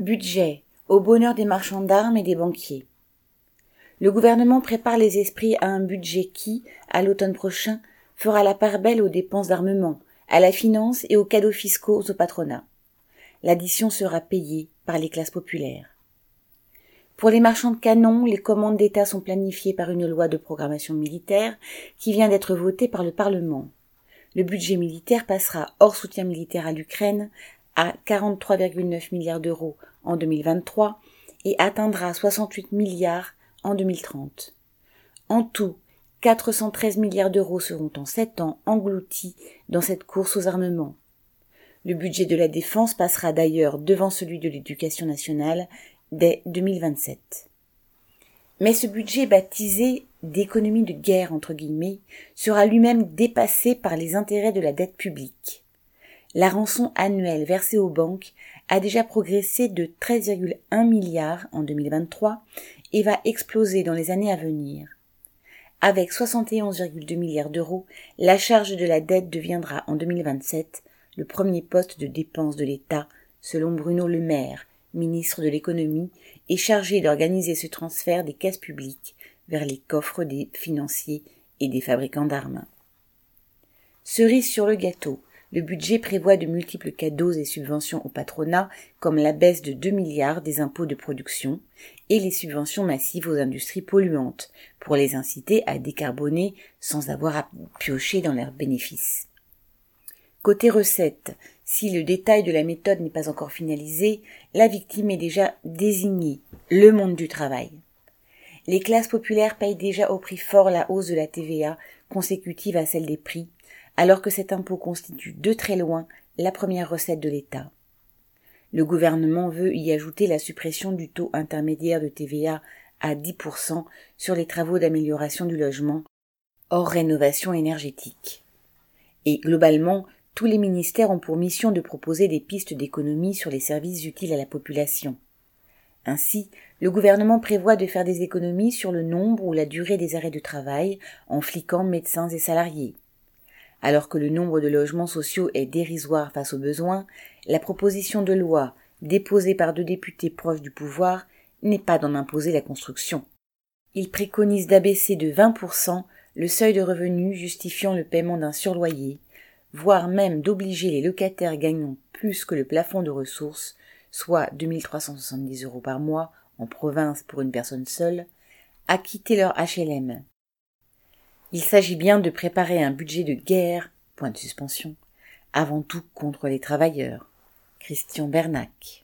Budget au bonheur des marchands d'armes et des banquiers. Le gouvernement prépare les esprits à un budget qui, à l'automne prochain, fera la part belle aux dépenses d'armement, à la finance et aux cadeaux fiscaux au patronat. L'addition sera payée par les classes populaires. Pour les marchands de canons, les commandes d'État sont planifiées par une loi de programmation militaire qui vient d'être votée par le Parlement. Le budget militaire passera hors soutien militaire à l'Ukraine à 43,9 milliards d'euros en 2023 et atteindra 68 milliards en 2030. En tout, 413 milliards d'euros seront en sept ans engloutis dans cette course aux armements. Le budget de la défense passera d'ailleurs devant celui de l'éducation nationale dès 2027. Mais ce budget baptisé d'économie de guerre entre guillemets sera lui-même dépassé par les intérêts de la dette publique. La rançon annuelle versée aux banques a déjà progressé de 13,1 milliards en 2023 et va exploser dans les années à venir. Avec 71,2 milliards d'euros, la charge de la dette deviendra en 2027 le premier poste de dépense de l'État, selon Bruno Le Maire, ministre de l'économie, et chargé d'organiser ce transfert des caisses publiques vers les coffres des financiers et des fabricants d'armes. Cerise sur le gâteau, le budget prévoit de multiples cadeaux et subventions au patronat, comme la baisse de 2 milliards des impôts de production et les subventions massives aux industries polluantes, pour les inciter à décarboner sans avoir à piocher dans leurs bénéfices. Côté recettes, si le détail de la méthode n'est pas encore finalisé, la victime est déjà désignée, le monde du travail. Les classes populaires payent déjà au prix fort la hausse de la TVA consécutive à celle des prix, alors que cet impôt constitue de très loin la première recette de l'État. Le gouvernement veut y ajouter la suppression du taux intermédiaire de TVA à 10% sur les travaux d'amélioration du logement, hors rénovation énergétique. Et globalement, tous les ministères ont pour mission de proposer des pistes d'économie sur les services utiles à la population. Ainsi, le gouvernement prévoit de faire des économies sur le nombre ou la durée des arrêts de travail en fliquant médecins et salariés. Alors que le nombre de logements sociaux est dérisoire face aux besoins, la proposition de loi déposée par deux députés proches du pouvoir n'est pas d'en imposer la construction. Il préconise d'abaisser de 20% le seuil de revenu justifiant le paiement d'un surloyer, voire même d'obliger les locataires gagnant plus que le plafond de ressources, soit 2370 euros par mois en province pour une personne seule, à quitter leur HLM. Il s'agit bien de préparer un budget de guerre, point de suspension, avant tout contre les travailleurs. Christian Bernac.